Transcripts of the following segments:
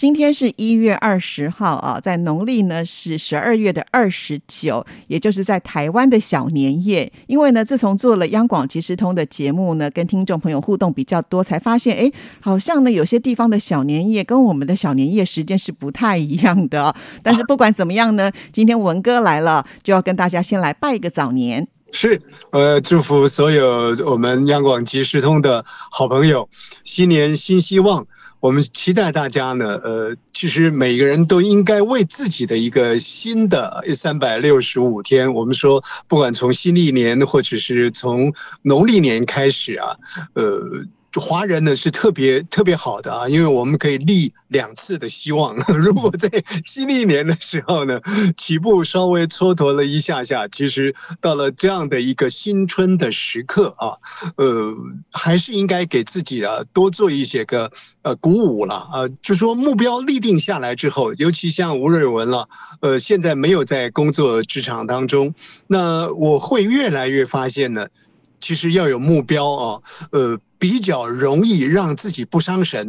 今天是一月二十号啊，在农历呢是十二月的二十九，也就是在台湾的小年夜。因为呢，自从做了央广即时通的节目呢，跟听众朋友互动比较多，才发现哎，好像呢有些地方的小年夜跟我们的小年夜时间是不太一样的。但是不管怎么样呢，今天文哥来了，就要跟大家先来拜一个早年。是，呃，祝福所有我们央广即时通的好朋友，新年新希望。我们期待大家呢，呃，其实每个人都应该为自己的一个新的三百六十五天，我们说，不管从新历年或者是从农历年开始啊，呃。华人呢是特别特别好的啊，因为我们可以立两次的希望。如果在新历年的时候呢，起步稍微蹉跎了一下下，其实到了这样的一个新春的时刻啊，呃，还是应该给自己啊多做一些个呃鼓舞了啊。就说目标立定下来之后，尤其像吴瑞文了，呃，现在没有在工作职场当中，那我会越来越发现呢。其实要有目标啊，呃，比较容易让自己不伤神。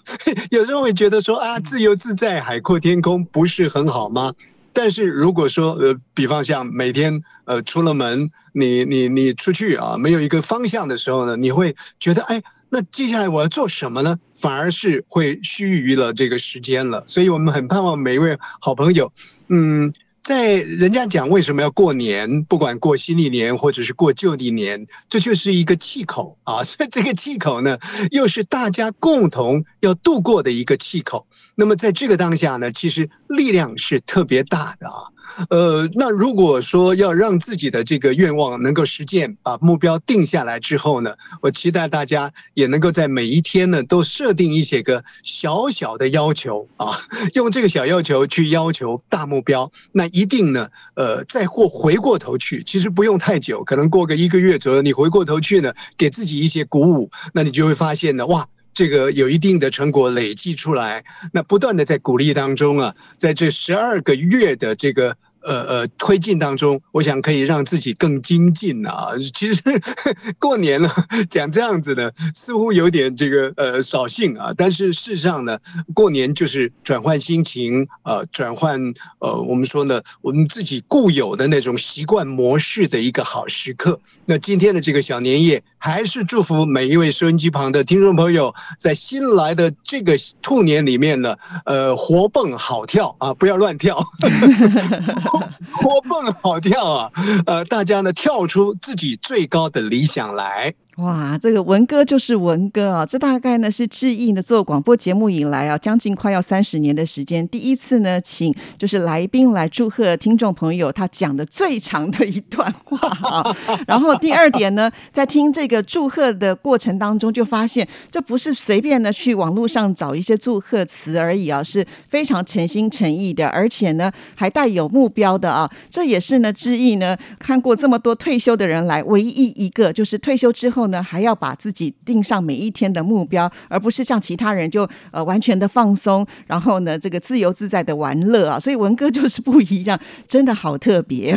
有时候会觉得说啊，自由自在、海阔天空不是很好吗？但是如果说呃，比方像每天呃出了门，你你你出去啊，没有一个方向的时候呢，你会觉得哎，那接下来我要做什么呢？反而是会虚于了这个时间了。所以我们很盼望每一位好朋友，嗯。在人家讲为什么要过年，不管过新历年或者是过旧历年，这就是一个气口啊。所以这个气口呢，又是大家共同要度过的一个气口。那么在这个当下呢，其实力量是特别大的啊。呃，那如果说要让自己的这个愿望能够实现，把目标定下来之后呢，我期待大家也能够在每一天呢都设定一些个小小的要求啊，用这个小要求去要求大目标，那一定呢，呃，再或回过头去，其实不用太久，可能过个一个月左右，你回过头去呢，给自己一些鼓舞，那你就会发现呢，哇。这个有一定的成果累积出来，那不断的在鼓励当中啊，在这十二个月的这个。呃呃，推进当中，我想可以让自己更精进啊。其实 过年了讲这样子的，似乎有点这个呃扫兴啊。但是事实上呢，过年就是转换心情呃，转换呃，我们说呢，我们自己固有的那种习惯模式的一个好时刻。那今天的这个小年夜，还是祝福每一位收音机旁的听众朋友，在新来的这个兔年里面呢，呃，活蹦好跳啊，不要乱跳。活蹦好跳啊！呃，大家呢跳出自己最高的理想来。哇，这个文哥就是文哥啊！这大概呢是志毅呢做广播节目以来啊，将近快要三十年的时间，第一次呢请就是来宾来祝贺听众朋友，他讲的最长的一段话啊。然后第二点呢，在听这个祝贺的过程当中，就发现这不是随便的去网络上找一些祝贺词而已啊，是非常诚心诚意的，而且呢还带有目标的啊。这也是呢志毅呢看过这么多退休的人来，唯一一个就是退休之后。后呢，还要把自己定上每一天的目标，而不是像其他人就呃完全的放松，然后呢这个自由自在的玩乐啊。所以文哥就是不一样，真的好特别。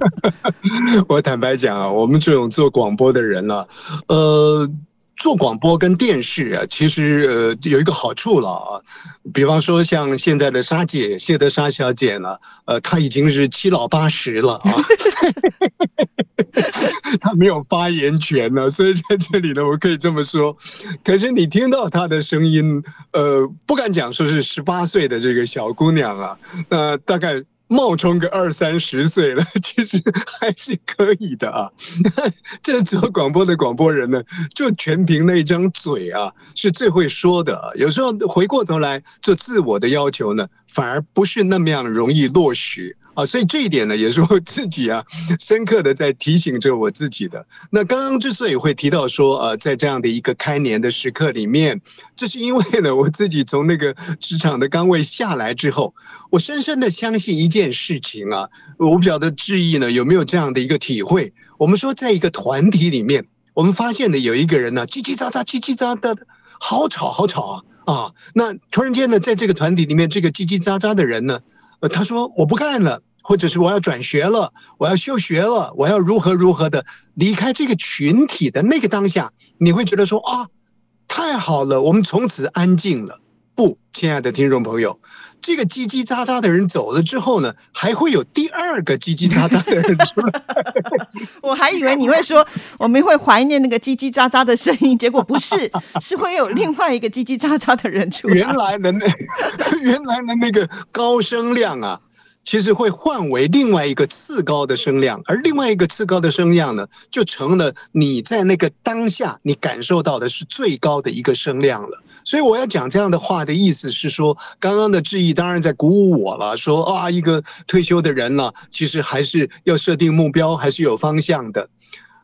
我坦白讲啊，我们这种做广播的人呢，呃。做广播跟电视啊，其实呃有一个好处了啊，比方说像现在的沙姐谢德沙小姐呢，呃，她已经是七老八十了啊，她没有发言权了，所以在这里呢，我可以这么说。可是你听到她的声音，呃，不敢讲说是十八岁的这个小姑娘啊，那大概。冒充个二三十岁了，其实还是可以的啊。这做广播的广播人呢，就全凭那张嘴啊，是最会说的。有时候回过头来做自我的要求呢，反而不是那么样容易落实。啊，所以这一点呢，也是我自己啊，深刻的在提醒着我自己的。那刚刚之所以会提到说，呃，在这样的一个开年的时刻里面，这是因为呢，我自己从那个职场的岗位下来之后，我深深的相信一件事情啊，我不晓得志毅呢有没有这样的一个体会。我们说，在一个团体里面，我们发现呢，有一个人呢，叽叽喳喳，叽叽喳喳的，好吵，好吵啊啊！那突然间呢，在这个团体里面，这个叽叽喳喳的人呢。他说：“我不干了，或者是我要转学了，我要休学了，我要如何如何的离开这个群体的那个当下，你会觉得说啊，太好了，我们从此安静了。不，亲爱的听众朋友，这个叽叽喳喳的人走了之后呢，还会有第二个叽叽喳喳的人出来。我还以为你会说我们会怀念那个叽叽喳喳的声音，结果不是，是会有另外一个叽叽喳喳的人出来。原来的那 原来的那个高声量啊。”其实会换为另外一个次高的声量，而另外一个次高的声量呢，就成了你在那个当下你感受到的是最高的一个声量了。所以我要讲这样的话的意思是说，刚刚的质疑当然在鼓舞我了，说啊，一个退休的人呢，其实还是要设定目标，还是有方向的。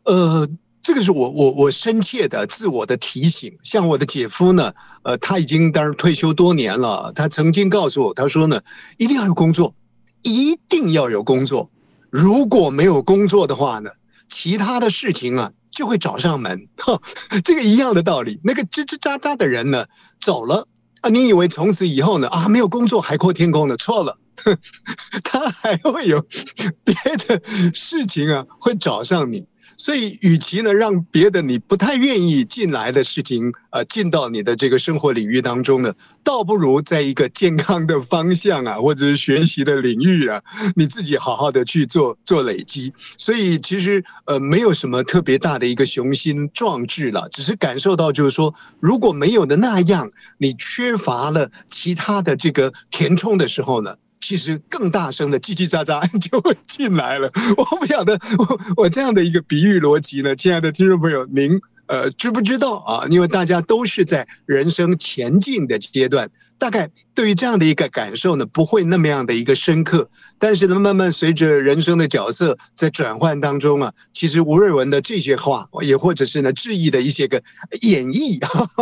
呃，这个是我我我深切的自我的提醒。像我的姐夫呢，呃，他已经当然退休多年了，他曾经告诉我，他说呢，一定要有工作。一定要有工作，如果没有工作的话呢，其他的事情啊就会找上门。哈，这个一样的道理。那个吱吱喳喳的人呢走了啊，你以为从此以后呢啊没有工作海阔天空了？错了，他还会有别的事情啊会找上你。所以，与其呢让别的你不太愿意进来的事情，呃，进到你的这个生活领域当中呢，倒不如在一个健康的方向啊，或者是学习的领域啊，你自己好好的去做做累积。所以，其实呃，没有什么特别大的一个雄心壮志了，只是感受到就是说，如果没有的那样，你缺乏了其他的这个填充的时候呢？其实更大声的叽叽喳喳 就会进来了。我不晓得我我这样的一个比喻逻辑呢，亲爱的听众朋友，您呃知不知道啊？因为大家都是在人生前进的阶段。大概对于这样的一个感受呢，不会那么样的一个深刻，但是呢，慢慢随着人生的角色在转换当中啊，其实吴瑞文的这些话，也或者是呢，质疑的一些个演绎，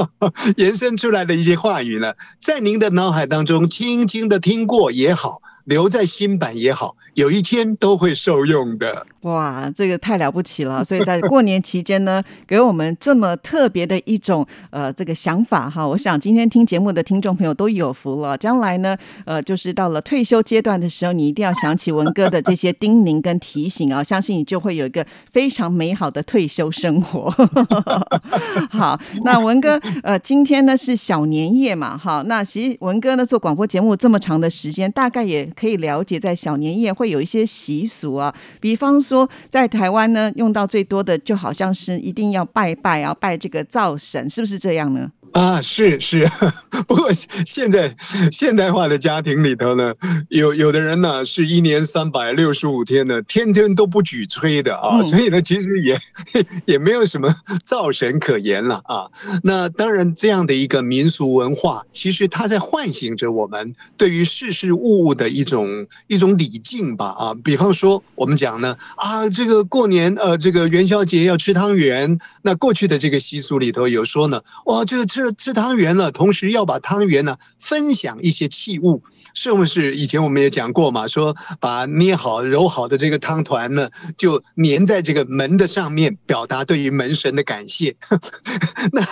延伸出来的一些话语呢，在您的脑海当中轻轻的听过也好，留在新版也好，有一天都会受用的。哇，这个太了不起了！所以在过年期间呢，给我们这么特别的一种呃这个想法哈，我想今天听节目的听众朋友都。有福了，将来呢，呃，就是到了退休阶段的时候，你一定要想起文哥的这些叮咛跟提醒啊，相信你就会有一个非常美好的退休生活。好，那文哥，呃，今天呢是小年夜嘛，哈，那其实文哥呢做广播节目这么长的时间，大概也可以了解，在小年夜会有一些习俗啊，比方说在台湾呢用到最多的，就好像是一定要拜拜啊，拜这个灶神，是不是这样呢？啊，是是，不过现在现代化的家庭里头呢，有有的人呢是一年三百六十五天呢，天天都不举炊的啊，所以呢，其实也 也没有什么造神可言了啊。那当然，这样的一个民俗文化，其实它在唤醒着我们对于事事物物的一种一种礼敬吧啊。比方说，我们讲呢啊，这个过年呃，这个元宵节要吃汤圆，那过去的这个习俗里头有说呢，哇，这个。吃吃汤圆了，同时要把汤圆呢分享一些器物，是不是？以前我们也讲过嘛，说把捏好揉好的这个汤团呢，就粘在这个门的上面，表达对于门神的感谢。那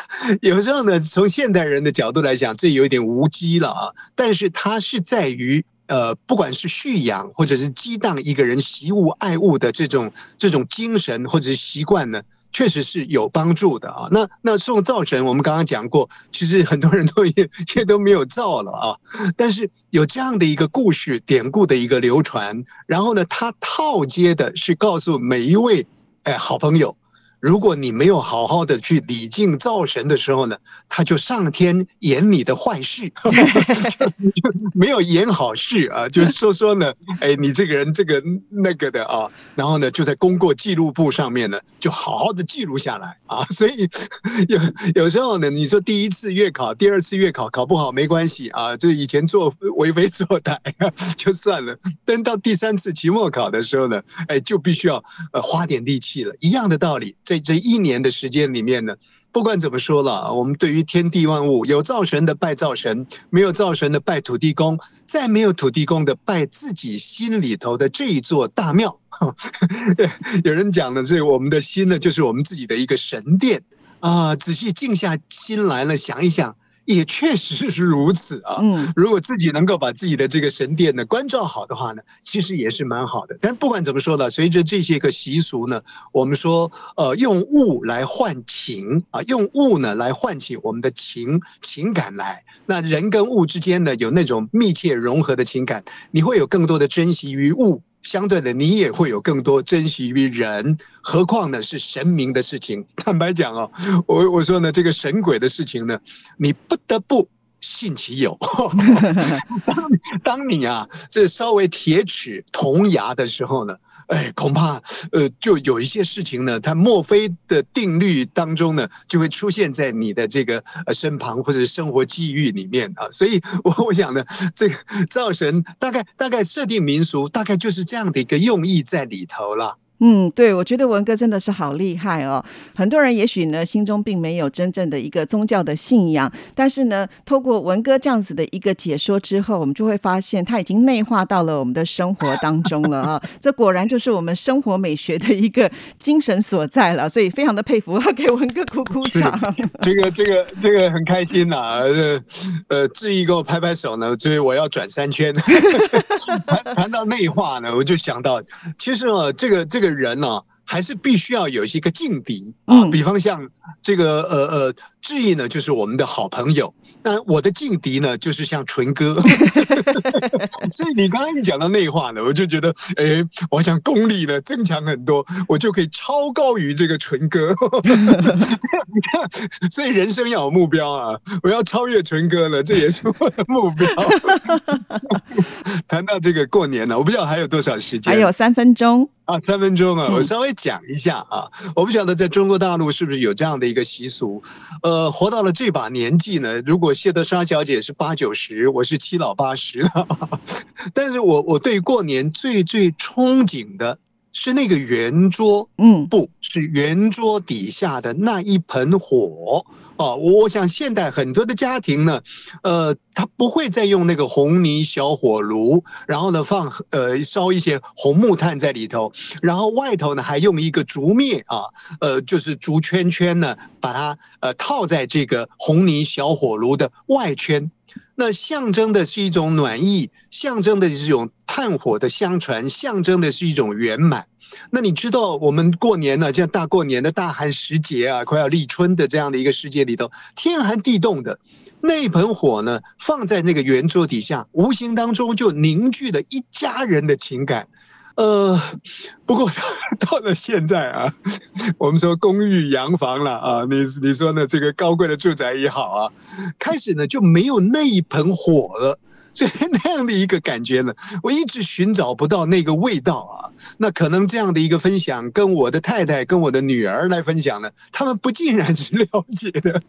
有时候呢，从现代人的角度来讲，这有点无稽了啊。但是它是在于呃，不管是蓄养或者是激荡一个人习物爱物的这种这种精神或者是习惯呢。确实是有帮助的啊。那那送灶神，我们刚刚讲过，其实很多人都 也也都没有灶了啊。但是有这样的一个故事典故的一个流传，然后呢，他套接的是告诉每一位哎好朋友，如果你没有好好的去礼敬灶神的时候呢，他就上天演你的坏事，没有演好事啊，就是说说呢，哎，你这个人这个那个的啊，然后呢，就在功过记录簿上面呢，就好好的记录下来啊。所以有有时候呢，你说第一次月考、第二次月考考不好没关系啊，这以前做为非作歹 就算了，等到第三次期末考的时候呢，哎，就必须要呃花点力气了，一样的道理。在这一年的时间里面呢，不管怎么说了，我们对于天地万物，有造神的拜造神，没有造神的拜土地公，再没有土地公的拜自己心里头的这一座大庙。有人讲呢，这，我们的心呢，就是我们自己的一个神殿啊。仔细静下心来了，想一想。也确实是如此啊。嗯，如果自己能够把自己的这个神殿呢关照好的话呢，其实也是蛮好的。但不管怎么说呢，随着这些个习俗呢，我们说呃用物来换情啊，用物呢来唤起我们的情情感来。那人跟物之间呢有那种密切融合的情感，你会有更多的珍惜于物。相对的，你也会有更多珍惜于人，何况呢是神明的事情。坦白讲哦，我我说呢，这个神鬼的事情呢，你不得不。信其有。当当你啊，这稍微铁齿铜牙的时候呢，哎，恐怕呃，就有一些事情呢，它墨菲的定律当中呢，就会出现在你的这个呃身旁或者生活际遇里面啊。所以，我我想呢，这个造神大概大概设定民俗，大概就是这样的一个用意在里头了。嗯，对，我觉得文哥真的是好厉害哦。很多人也许呢心中并没有真正的一个宗教的信仰，但是呢，透过文哥这样子的一个解说之后，我们就会发现他已经内化到了我们的生活当中了啊。这果然就是我们生活美学的一个精神所在了。所以非常的佩服，要给文哥鼓鼓掌。这个这个这个很开心呐，呃呃，志毅给我拍拍手呢，所以我要转三圈。谈谈到内化呢，我就想到，其实啊，这个这个。人呢，还是必须要有一些个劲敌啊。比方像这个呃呃，志毅呢，就是我们的好朋友。那我的劲敌呢，就是像纯哥。所以你刚刚一讲到内化呢，我就觉得，哎，我想功力呢增强很多，我就可以超高于这个纯哥。所以人生要有目标啊，我要超越纯哥了，这也是我的目标。谈到这个过年呢，我不知道还有多少时间，还有三分钟。啊，三分钟啊，我稍微讲一下啊，我不晓得在中国大陆是不是有这样的一个习俗，呃，活到了这把年纪呢，如果谢德莎小姐是八九十，我是七老八十了，但是我我对过年最最憧憬的是那个圆桌，嗯，不是圆桌底下的那一盆火。哦，我想现代很多的家庭呢，呃，他不会再用那个红泥小火炉，然后呢放呃烧一些红木炭在里头，然后外头呢还用一个竹篾啊，呃，就是竹圈圈呢，把它呃套在这个红泥小火炉的外圈，那象征的是一种暖意，象征的是一种炭火的相传，象征的是一种圆满。那你知道我们过年呢，像大过年的大寒时节啊，快要立春的这样的一个世界里头，天寒地冻的，那一盆火呢，放在那个圆桌底下，无形当中就凝聚了一家人的情感。呃，不过到了现在啊，我们说公寓洋房了啊，你你说呢？这个高贵的住宅也好啊，开始呢就没有那一盆火了。所以那样的一个感觉呢，我一直寻找不到那个味道啊。那可能这样的一个分享，跟我的太太、跟我的女儿来分享呢，他们不尽然是 了解的，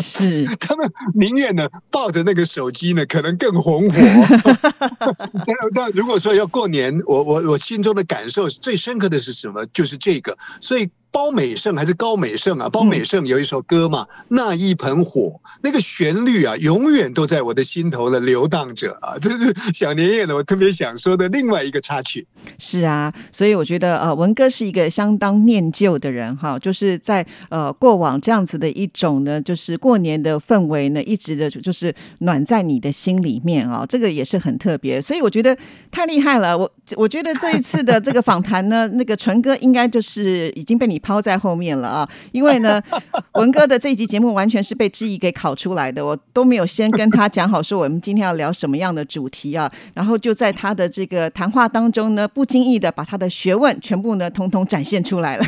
是他们宁愿呢抱着那个手机呢，可能更红火。但但如果说要过年，我我我心中的感受最深刻的是什么？就是这个，所以。包美胜还是高美胜啊？包美胜有一首歌嘛，那一盆火，那个旋律啊，永远都在我的心头的流荡着啊！这是小年夜呢，我特别想说的另外一个插曲。是啊，所以我觉得呃，文哥是一个相当念旧的人哈，就是在呃过往这样子的一种呢，就是过年的氛围呢，一直的就是暖在你的心里面啊，这个也是很特别。所以我觉得太厉害了，我我觉得这一次的这个访谈呢，那个纯哥应该就是已经被你。抛在后面了啊，因为呢，文哥的这一集节目完全是被质疑给考出来的，我都没有先跟他讲好说我们今天要聊什么样的主题啊，然后就在他的这个谈话当中呢，不经意的把他的学问全部呢通通展现出来了，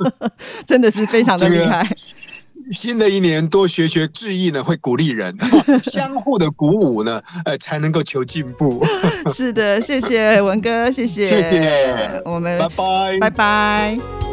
真的是非常的厉害。新的一年多学学智意呢，会鼓励人，相互的鼓舞呢，呃，才能够求进步。是的，谢谢文哥，谢谢，谢谢，我们拜拜，拜拜。